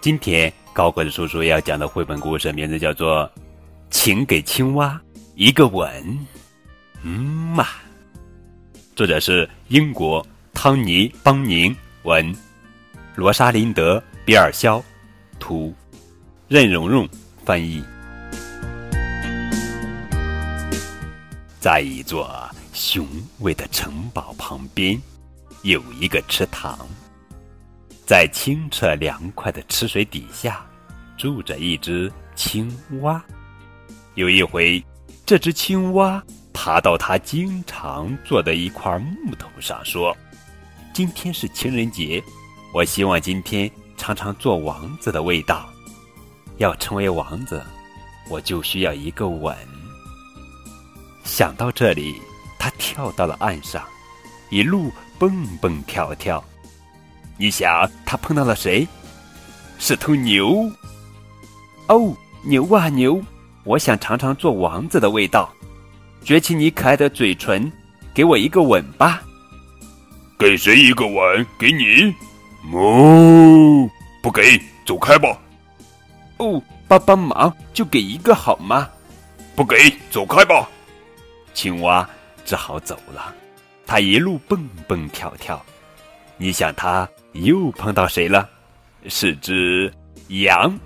今天高个子叔叔要讲的绘本故事名字叫做《请给青蛙一个吻》。嗯嘛，作者是英国汤尼·邦宁文，罗莎琳德·比尔肖图，任蓉蓉翻译。在一座雄伟的城堡旁边，有一个池塘。在清澈凉快的池水底下，住着一只青蛙。有一回，这只青蛙爬到它经常坐的一块木头上，说：“今天是情人节，我希望今天尝尝做王子的味道。要成为王子，我就需要一个吻。”想到这里，它跳到了岸上，一路蹦蹦跳跳。你想，他碰到了谁？是头牛。哦，牛啊牛！我想尝尝做王子的味道。撅起你可爱的嘴唇，给我一个吻吧。给谁一个吻？给你。哦，不给，走开吧。哦，帮帮忙，就给一个好吗？不给，走开吧。青蛙只好走了。它一路蹦蹦跳跳。你想，它又碰到谁了？是只羊。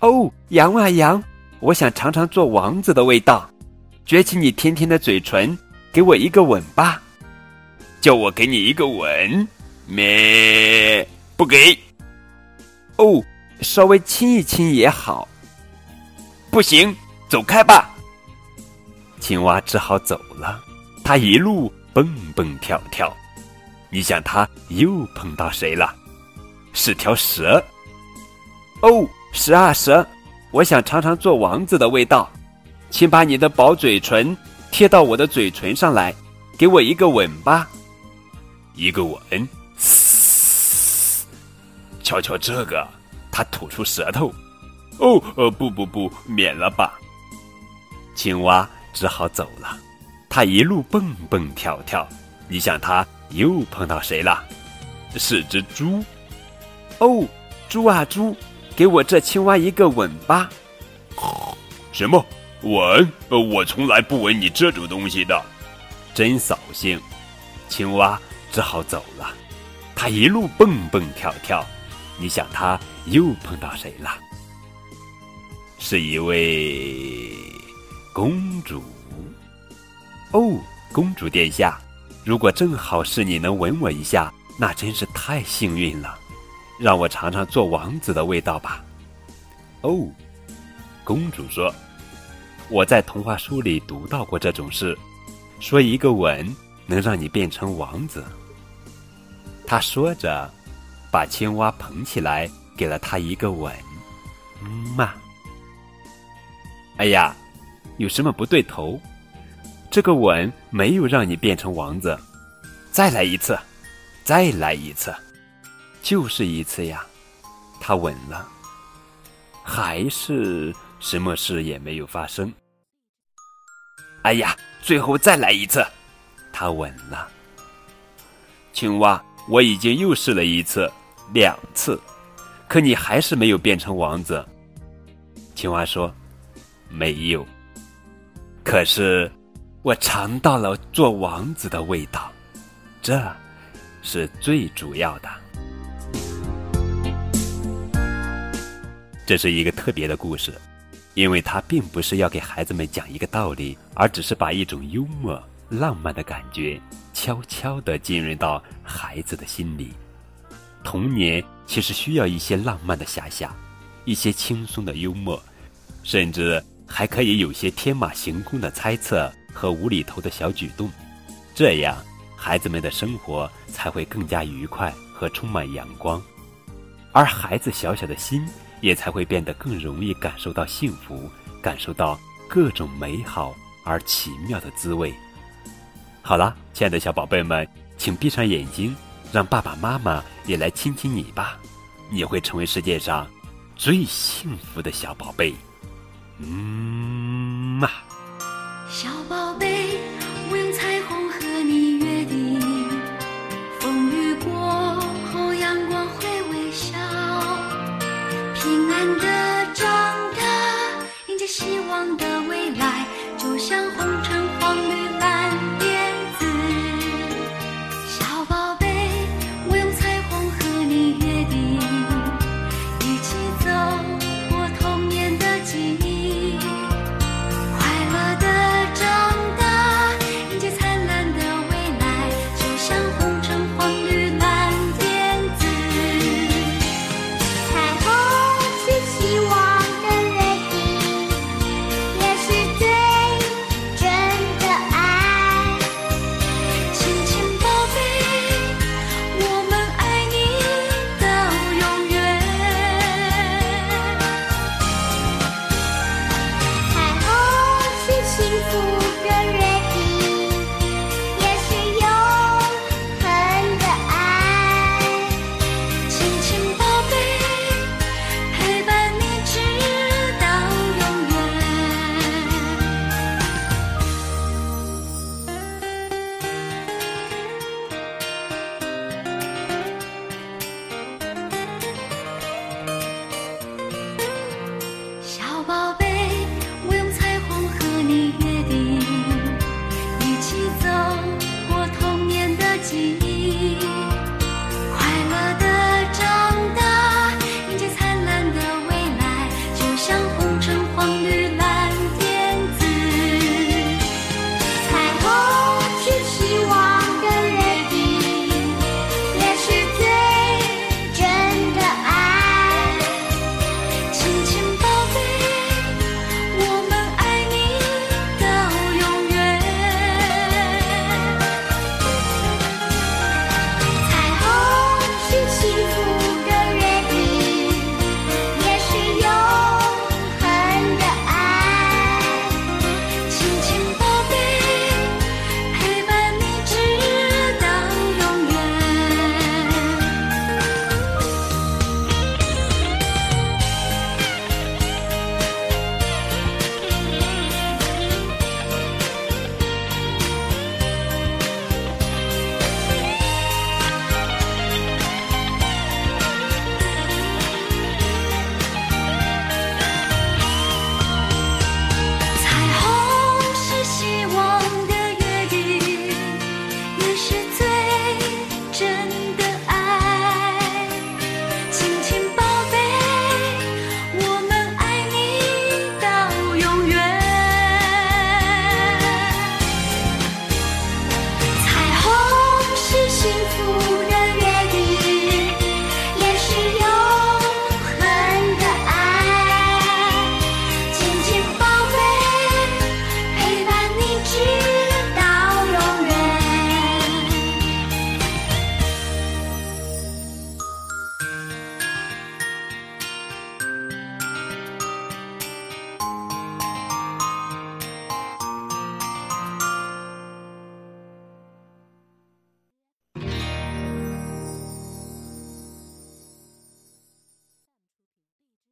哦，羊啊羊，我想尝尝做王子的味道。撅起你甜甜的嘴唇，给我一个吻吧。叫我给你一个吻。咩，不给。哦，稍微亲一亲也好。不行，走开吧。青蛙只好走了。它一路蹦蹦跳跳。你想，他又碰到谁了？是条蛇。哦，蛇啊蛇，我想尝尝做王子的味道，请把你的薄嘴唇贴到我的嘴唇上来，给我一个吻吧。一个吻。嘶！瞧瞧这个，他吐出舌头。哦，呃，不不不，免了吧。青蛙只好走了。它一路蹦蹦跳跳。你想，它。又碰到谁了？是只猪。哦，猪啊猪，给我这青蛙一个吻吧。什么吻？我从来不吻你这种东西的。真扫兴！青蛙只好走了。它一路蹦蹦跳跳。你想，它又碰到谁了？是一位公主。哦，公主殿下。如果正好是你能吻我一下，那真是太幸运了。让我尝尝做王子的味道吧。哦，公主说：“我在童话书里读到过这种事，说一个吻能让你变成王子。”她说着，把青蛙捧起来，给了他一个吻。嗯嘛。哎呀，有什么不对头？这个吻没有让你变成王子，再来一次，再来一次，就是一次呀。他吻了，还是什么事也没有发生。哎呀，最后再来一次，他吻了。青蛙，我已经又试了一次、两次，可你还是没有变成王子。青蛙说：“没有。”可是。我尝到了做王子的味道，这是最主要的。这是一个特别的故事，因为它并不是要给孩子们讲一个道理，而只是把一种幽默、浪漫的感觉悄悄地浸润到孩子的心里。童年其实需要一些浪漫的遐想，一些轻松的幽默，甚至还可以有些天马行空的猜测。和无厘头的小举动，这样孩子们的生活才会更加愉快和充满阳光，而孩子小小的心也才会变得更容易感受到幸福，感受到各种美好而奇妙的滋味。好了，亲爱的小宝贝们，请闭上眼睛，让爸爸妈妈也来亲亲你吧，你会成为世界上最幸福的小宝贝。嗯嘛。平安的长大迎接希望的未来就像红橙黄绿